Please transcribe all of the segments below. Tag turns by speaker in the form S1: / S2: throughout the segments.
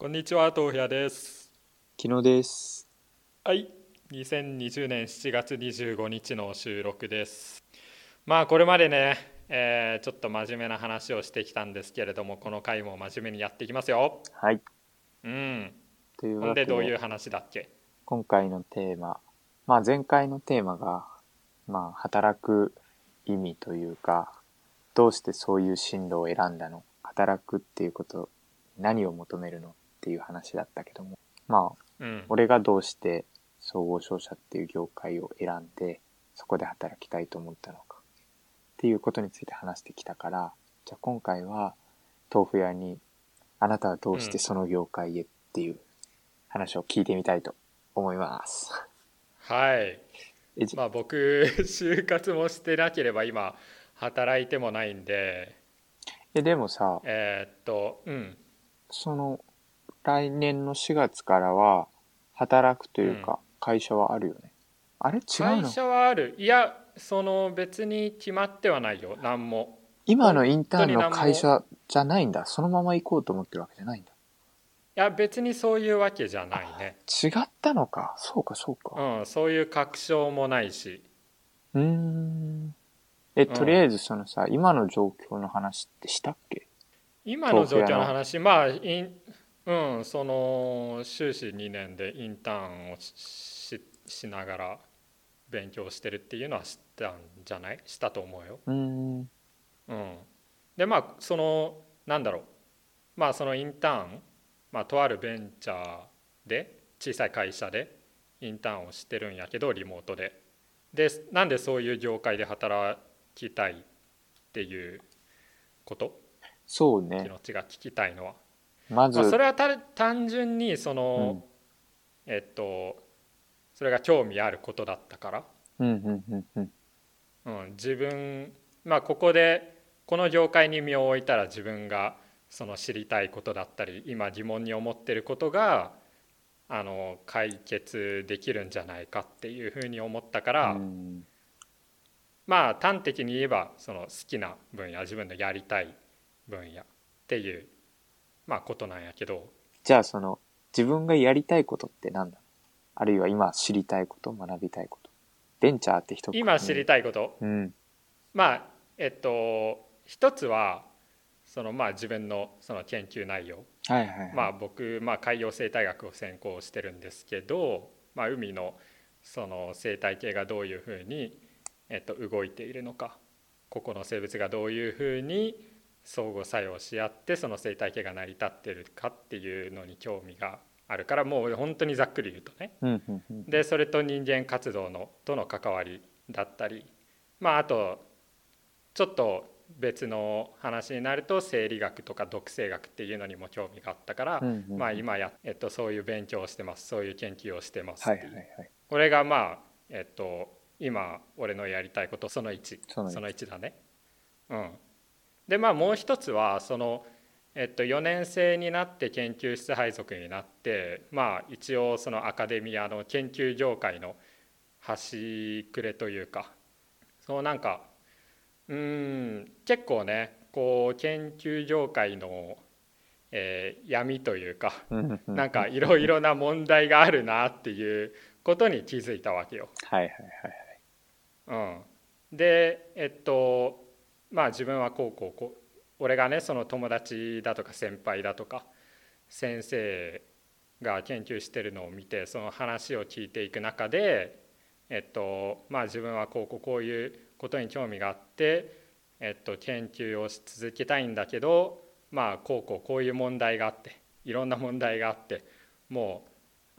S1: こんにちは、豆腐屋です。
S2: 昨日です。
S1: はい、2020年7月25日の収録です。まあこれまでね、えーちょっと真面目な話をしてきたんですけれども、この回も真面目にやっていきますよ。
S2: はい。
S1: うん。
S2: というわけで
S1: でどういう話だっけ？
S2: 今回のテーマ、まあ前回のテーマが、まあ働く意味というか、どうしてそういう進路を選んだの？働くっていうこと、何を求めるの？っていう話だったけども、まあ
S1: うん。
S2: 俺がどうして総合商社っていう業界を選んで、そこで働きたいと思ったのか。っていうことについて話してきたから、じゃあ今回は豆腐屋に、あなたはどうしてその業界へっていう話を聞いてみたいと思います。
S1: はい。
S2: えじ
S1: まあ僕、就活もしてなければ今、働いてもないんで、
S2: えでもさ、
S1: えーっと、うん。
S2: その来年の4月からは働くというか会社はあるよね。あれ違うの？
S1: 会社はある。いや、その別に決まってはないよ、何も。
S2: 今のインターンの会社じゃないんだ。そのまま行こうと思ってるわけじゃないんだ。
S1: いや別にそういうわけじゃないね
S2: 違ったのか。そうか、そうか。
S1: うんそういう確証もないし
S2: うーん。え、
S1: ん
S2: とりあえずそのさ、今の状況の話ってしたっけ？
S1: 今の状況
S2: の
S1: 話まあインうんその修士2年でインターンをしながら勉強してるっていうのは知ったんじゃない？したと思うよ。
S2: うーん。
S1: うん。でまあそのなんだろう。まあそのインターンまあとあるベンチャーで小さい会社でインターンをしてるんやけどリモートで。でなんでそういう業界で働きたいっていうこと？
S2: そう
S1: 気
S2: ね。
S1: 持ちが聞きたいのは、
S2: まず
S1: まあ、、それはた単純にその、えっとそれが興味あることだったから、
S2: うん、うん、うん、うん。
S1: うん、自分まあここでこの業界に身を置いたら自分がその知りたいことだったり今疑問に思ってることがあの解決できるんじゃないかっていうふうに思ったから、
S2: うん。
S1: まあ端的に言えばその好きな分野自分のやりたい分野っていう、まあ、ことなんやけど
S2: じゃあその、自分がやりたいことって何だ？あるいは今知りたいこと、学びたいこと。ベンチャーって人
S1: 今知りたいこと、
S2: うん。
S1: まあえっと一つはそのまあ自分のその研究内容
S2: はいはいはい。
S1: まあ、僕、まあ、海洋生態学を専攻してるんですけど、まあ、海のその生態系がどういうふうに、えっと、動いているのか個々の生物がどういうふうに相互作用し合ってその生態系が成り立ってるかっていうのに興味があるからもう本当にざっくり言うとね。でそれと人間活動のとの関わりだったりまああとちょっと別の話になると生理学とか毒性学っていうのにも興味があったから、まあ今や、えっと、そういう勉強をしてますそういう研究をしてます
S2: はい
S1: っていう、
S2: はいはい。
S1: これがまあえっと今俺のやりたいことその1
S2: その一
S1: その1だね。うん、でまあもう一つはその、えっと、4年生になって研究室配属になってまあ一応そのアカデミアの研究業界の端くれというかそうなんかうーん結構ねこう研究業界の、えー闇というかなんかいろいろな問題があるなっていうことに気づいたわけよ。
S2: はいはいはいはい。
S1: うん、でえっとまあ自分はこうこうこう俺がねその友達だとか先輩だとか先生が研究してるのを見てその話を聞いていく中でえっとまあ自分はこうこうこういうことに興味があってえっと研究をし続けたいんだけどまあこうこうこういう問題があっていろんな問題があってもう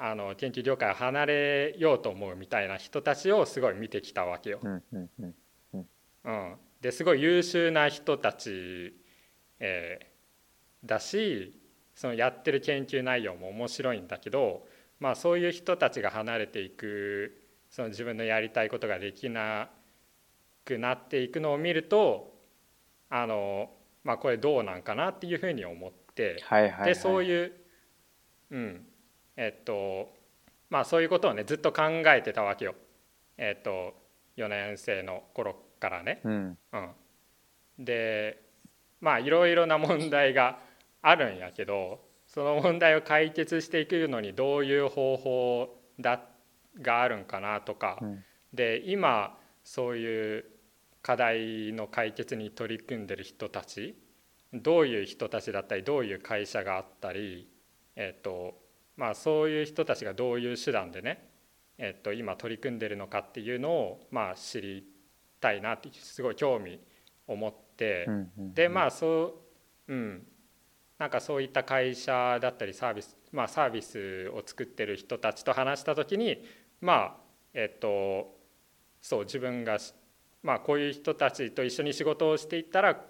S1: あの研究業界を離れようと思うみたいな人たちをすごい見てきたわけよ。
S2: うんうんうん。
S1: うん、ですごい優秀な人たち、えーだしそのやってる研究内容も面白いんだけど、まあ、そういう人たちが離れていくその自分のやりたいことができなくなっていくのを見るとあの、まあ、これどうなんかなっていうふうに思って。
S2: はいはいはい。
S1: でそう
S2: う。
S1: いううんえっとまあそういうことをねずっと考えてたわけよえっと4年生の頃からね、
S2: うん。
S1: うん、でまあいろいろな問題があるんやけどその問題を解決していくのにどういう方法だがあるんかなとか、
S2: うん。
S1: で今そういう課題の解決に取り組んでる人たちどういう人たちだったりどういう会社があったり、えっとまあ、そういう人たちがどういう手段でね、えっと、今取り組んでるのかっていうのを、まあ、知りたいなってすごい興味を持って、でまあそううん。なんかそういった会社だったりサービスまあサービスを作ってる人たちと話した時にまあえっとそう自分がしまあこういう人たちと一緒に仕事をしていったら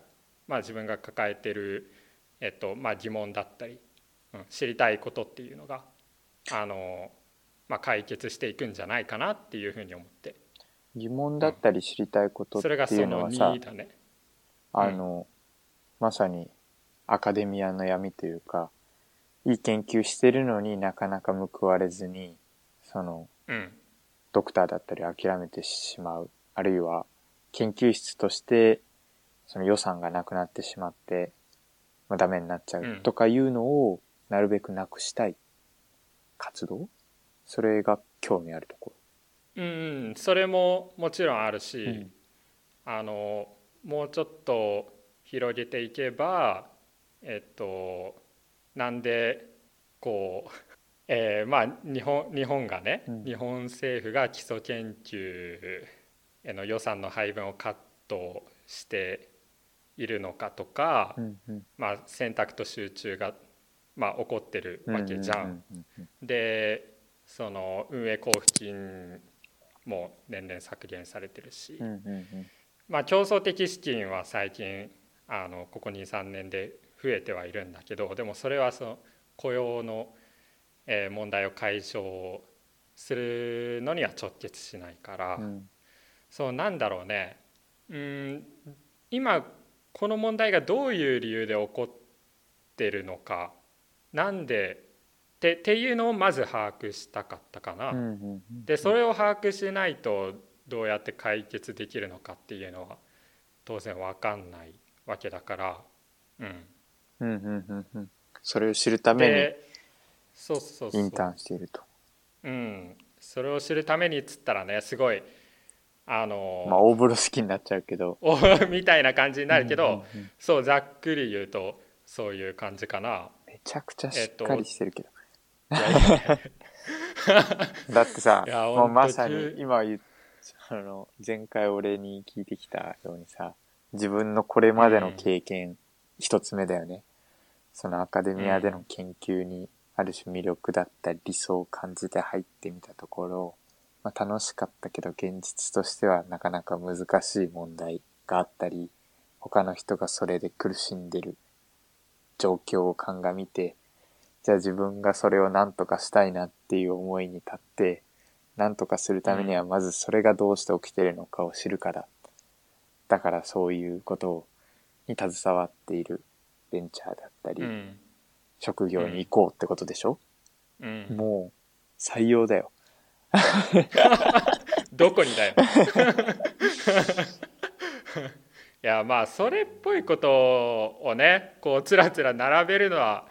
S1: まあ自分が抱えてるえっとまあ疑問だったり、うん、知りたいことっていうのがあのまあ解決していくんじゃないかなっていうふうに思って
S2: 疑問だったり知りたいことってい
S1: そうの
S2: のはさ
S1: 2だね。
S2: あの、まさにアカデミアの闇というかいい研究してるのになかなか報われずにその
S1: うん。
S2: ドクターだったり諦めてしまう。あるいは研究室としてその予算がなくなってしまって、まあ、ダメになっちゃ
S1: う
S2: うん。とかいうのをなるべくなくしたい活動？それが興味あるとこ
S1: うんうん、それももちろんあるし、
S2: うん。
S1: あのもうちょっと広げていけばえっとなんでこう、えーまあ日本日本がね、
S2: うん。
S1: 日本政府が基礎研究への予算の配分をカットしているのかとか、
S2: ろ、うんうん。
S1: まあ、選択と集中が、まあ、起こってるわけじゃん。でその運営交付金も年々削減されてるし、まあ、競争的資金は最近あのここ23年で増えてはいるんだけどでもそれはその雇用の、えー問題を解消するのには直結しないから、
S2: うん。
S1: そうなんだろうね。うん今この問題がどういう理由で起こってるのかなんでってっていうのをまず把握したかったかな。でそれを把握しないとどうやって解決できるのかっていうのは当然分かんないわけだから、うん、
S2: うんうんうんうんそれを知るため
S1: でそうそうそう
S2: にインターンしていると。
S1: うん、それを知るためにっつったらねすごいあの、
S2: まあ大風呂好きになっちゃうけど。
S1: お みたいな感じになるけど、そうざっくり言うとそういう感じかな。
S2: めちゃくちゃしっかりしてるけど。だってさもうまさに
S1: 急
S2: 今言うあの前回俺に聞いてきたようにさ自分のこれまでの経験一つ目だよね。そのアカデミアでの研究にある種魅力だったり理想を感じて入ってみたところ、まあ、楽しかったけど現実としてはなかなか難しい問題があったり他の人がそれで苦しんでる状況を鑑みてじゃあ自分がそれを何とかしたいなっていう思いに立って何とかするためにはまずそれがどうして起きてるのかを知るからだからそういうことに携わっているベンチャーだったり、
S1: うん。
S2: 職業に行こうってことでしょ、
S1: うん、
S2: もう採用だよ。
S1: どこにだよ。いやまあそれっぽいことをねこうつらつら並べるのは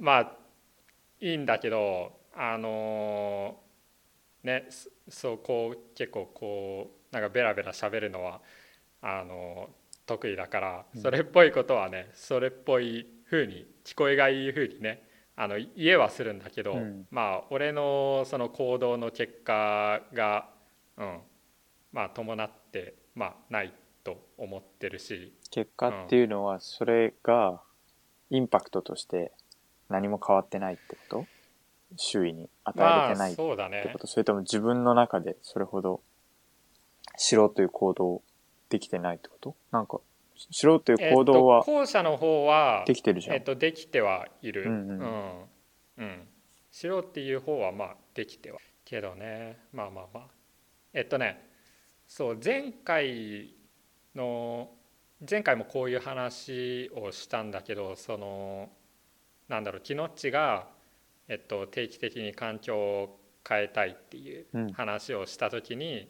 S1: まあいいんだけどあのねそそうこう結構こうなんかベラベラ喋るのはあの得意だから
S2: うん。
S1: それっぽいことはねそれっぽい風に聞こえがいい風にねあの言えはするんだけど、
S2: うん。
S1: まあ俺のその行動の結果が、うん、まあ伴って、まあ、ないと思ってるし。
S2: 結果っていうのはそれがインパクトとして何も変わってないってこと？周囲に与え
S1: まあ
S2: れてないって
S1: そうだね。
S2: こと、それとも自分の中でそれほど知ろうという行動できてないってこと？なんか知ろうという行動は
S1: えっと、後者の方は
S2: できてるじゃん、
S1: えっと、できてはいる、
S2: うんうん。
S1: うん。うん。しろっていう方はまあできてはけどね。まあまあまあ。えっとねそう前回の前回もこういう話をしたんだけどそのなんだろうキノッチが、えっと、定期的に環境を変えたいっていう
S2: うん。
S1: 話をした時に、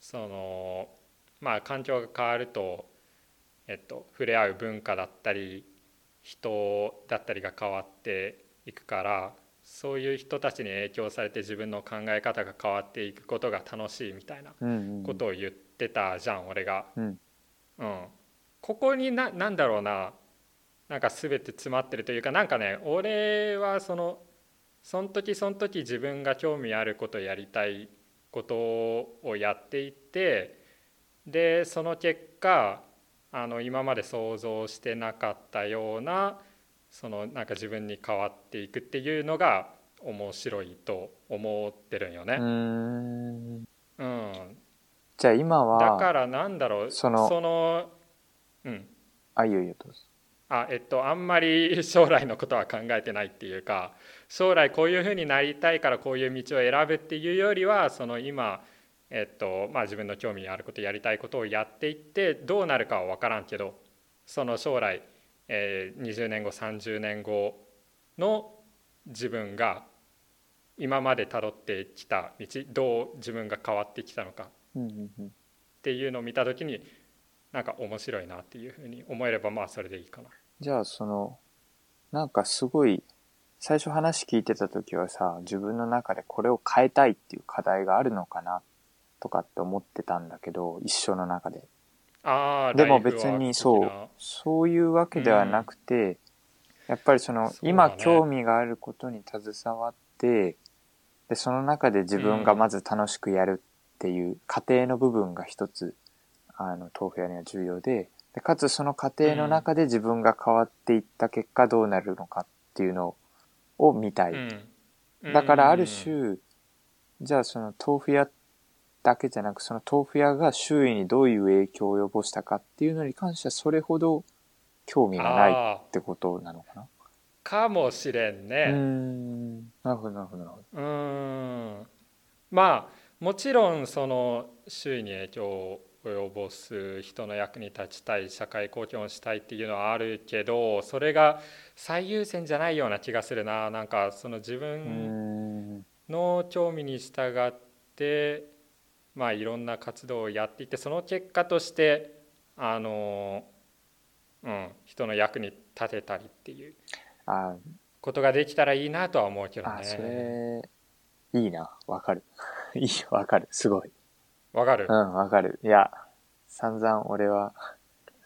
S1: そのまあ環境が変わると、えっと、触れ合う文化だったり、人だったりが変わっていくからそういう人たちに影響されて自分の考え方が変わっていくことが楽しいみたいな
S2: うんうん。
S1: ことを言ってたじゃん俺が。
S2: うん。
S1: うん、ここにななんだろうななんか全て詰まってるというかなんかね俺はそのその時その時自分が興味あることやりたいことをやっていってでその結果あの今まで想像してなかったようなそのなんか自分に変わっていくっていうのが面白いと思ってるんよね。
S2: うーん。
S1: うん、
S2: じゃあ今は
S1: だからなんだろう
S2: その
S1: そのうん。
S2: あいいよいいよどうぞ
S1: あえっとあんまり 将来のことは考えてないっていうか将来こういうふうになりたいからこういう道を選ぶっていうよりはその今えっとまあ自分の興味あることやりたいことをやっていってどうなるかは分からんけどその将来、えー20年後30年後の自分が今までたどってきた道どう自分が変わってきたのかっていうのを見た時になんか面白いなっていうふうに思えればまあそれでいいかな。
S2: じゃあそのなんかすごい最初話聞いてた時はさ自分の中でこれを変えたいっていう課題があるのかなとかって思ってたんだけど一生の中で。
S1: あー
S2: でも別に
S1: 的
S2: そう
S1: な
S2: そういうわけではなくて、やっぱりその
S1: そね。
S2: 今興味があることに携わってでその中で自分がまず楽しくやるっていう過程の部分が一つあの豆腐屋には重要ででかつその過程の中で自分が変わっていった結果どうなるのかっていうのを見たい、
S1: うん。
S2: だからある種、じゃあその豆腐屋だけじゃなくその豆腐屋が周囲にどういう影響を及ぼしたかっていうのに関してはそれほど興味がないっ
S1: あ
S2: てことなのかな。
S1: ーかもしれんね。
S2: ん。なるほどなるほどなるほ
S1: うーん。まあもちろんその周囲に影響を及ぼす人の役に立ちたい社会貢献をしたいっていうのはあるけどそれが最優先じゃないような気がするな。なんかその自分
S2: ん
S1: の興味に従ってまあいろんな活動をやっていってその結果としてあの、うん、人の役に立てたりっていう
S2: あ
S1: ことができたらいいなとは思うけど
S2: あそ
S1: ね。
S2: れいいな。わかる。いいわかる。すごい
S1: わかる。
S2: うんわかる。いや散々俺は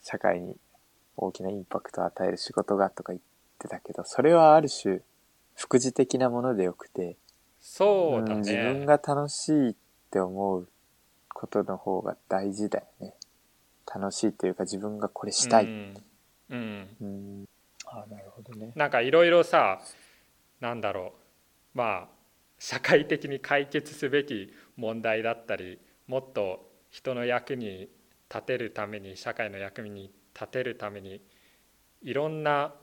S2: 社会に大きなインパクトを与える仕事がとか言ってたけどそれはある種副次的なものでよくて
S1: そうだ
S2: ん自分
S1: ね。
S2: が楽しいって思うことの方が大事だよね。楽しいっていうか自分がこれしたい、
S1: うんうん。
S2: うん、あなるほどね。
S1: なんかいろいろさなんだろう。まあ社会的に解決すべき問題だったりもっと人の役に立てるために社会の役に立てるためにいろんな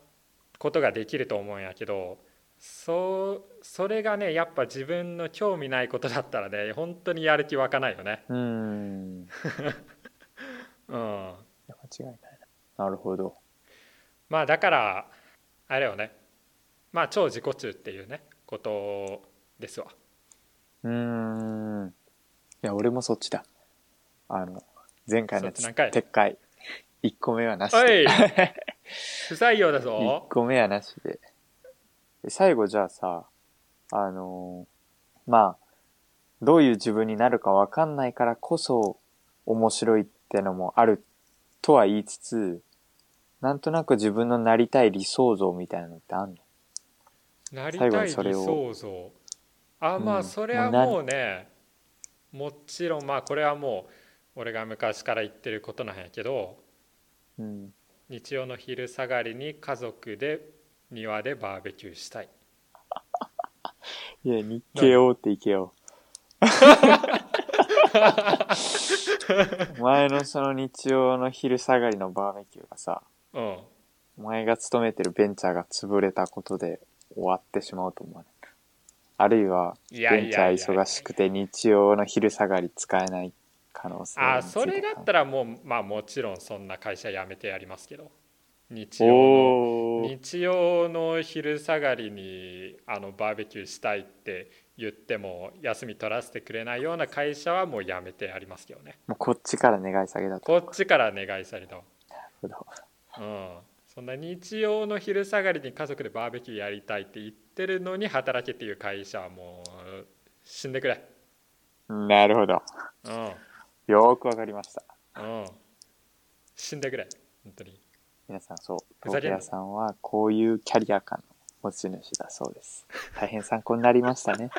S1: ことができると思うんやけどそうそれがねやっぱ自分の興味ないことだったらね本当にやる気湧かないよね。
S2: う ん。い
S1: うん、
S2: や間違いないな。なるほど。
S1: まあだからあれよね。まあ超自己中っていうねことですわ。
S2: うーん。いや俺もそっちだ。あの前回のやつ
S1: そっち何回？
S2: 撤回。1個目はなし
S1: お
S2: で
S1: い！不採用だ
S2: 1
S1: ぞ。
S2: 個目はなしで。で最後じゃあさあのーまあどういう自分になるかわかんないからこそ面白いってのもあるとは言いつつなんとなく自分のなりたい理想像みたいなのってあんの？
S1: なり
S2: 最後
S1: たい理
S2: にそれを
S1: 想像。あまあ
S2: うん
S1: それはもうねもちろんまあこれはもう俺が昔から言ってることなんやけど
S2: うん
S1: 日曜の昼下がりに家族で庭でバーベキューしたい。
S2: いや日系大手行けよ 前のその日曜の昼下がりのバーベキューがさ
S1: うん。
S2: お前が勤めてるベンチャーが潰れたことで終わってしまうと思うねあるいはい
S1: やい
S2: ベンチャ
S1: や。いや
S2: ー忙しくて日曜の昼下がり使えない可能性
S1: あそれだったらもうまあもちろんそんな会社辞めてやりますけど。日曜の日曜の昼下がりにあのバーベキューしたいって言っても休み取らせてくれないような会社はもう辞めてやりますけどね。
S2: もうこっちから願い下げだと。
S1: こっちから願いされたわ
S2: なるほど。
S1: うんそんな日曜の昼下がりに家族でバーベキューやりたいって言ってるのに働けっていう会社はもう死んでくれ。
S2: なるほど。
S1: うん。
S2: よーくわかりました。
S1: うん。死んでくれ。本当に。
S2: 皆さんそう、豆腐屋さんはこういうキャリア感の持ち主だそうです。大変参考になりましたね。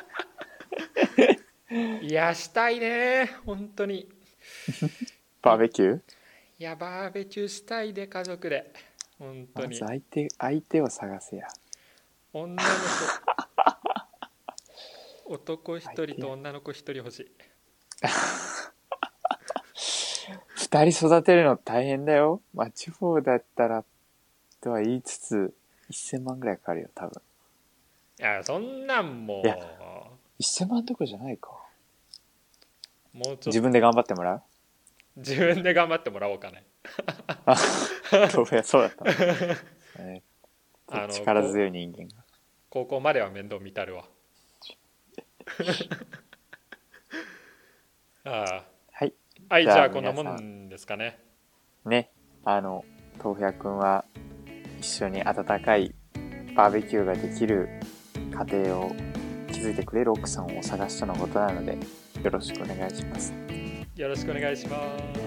S1: いやしたいね。本当に。
S2: バーベキュー？
S1: いやバーベキューしたいで家族で本当
S2: ま
S1: に
S2: ず相手、相手を探せや。
S1: 女の子 男一人と女の子一人欲しい
S2: 二人育てるの大変だよ。まあ地方だったら、とは言いつつ、1000万ぐらいかかるよ、多分。
S1: いやそんなんも
S2: いや1000万どころじゃないか。
S1: うもうちょっと
S2: 自分で頑張ってもらう？
S1: 自分で頑張ってもらおうかね
S2: 豆腐屋そうだったの、ね
S1: あの
S2: 力強い人間が。
S1: 高校までは面倒見たるわ あ
S2: はい。
S1: あはいじ
S2: じゃあ
S1: こんなもんですかね
S2: ね、あの、豆腐屋くんは一緒に温かいバーベキューができる家庭を築いてくれる奥さんを探したのことなので、よろしくお願いします。
S1: よろしくお願いします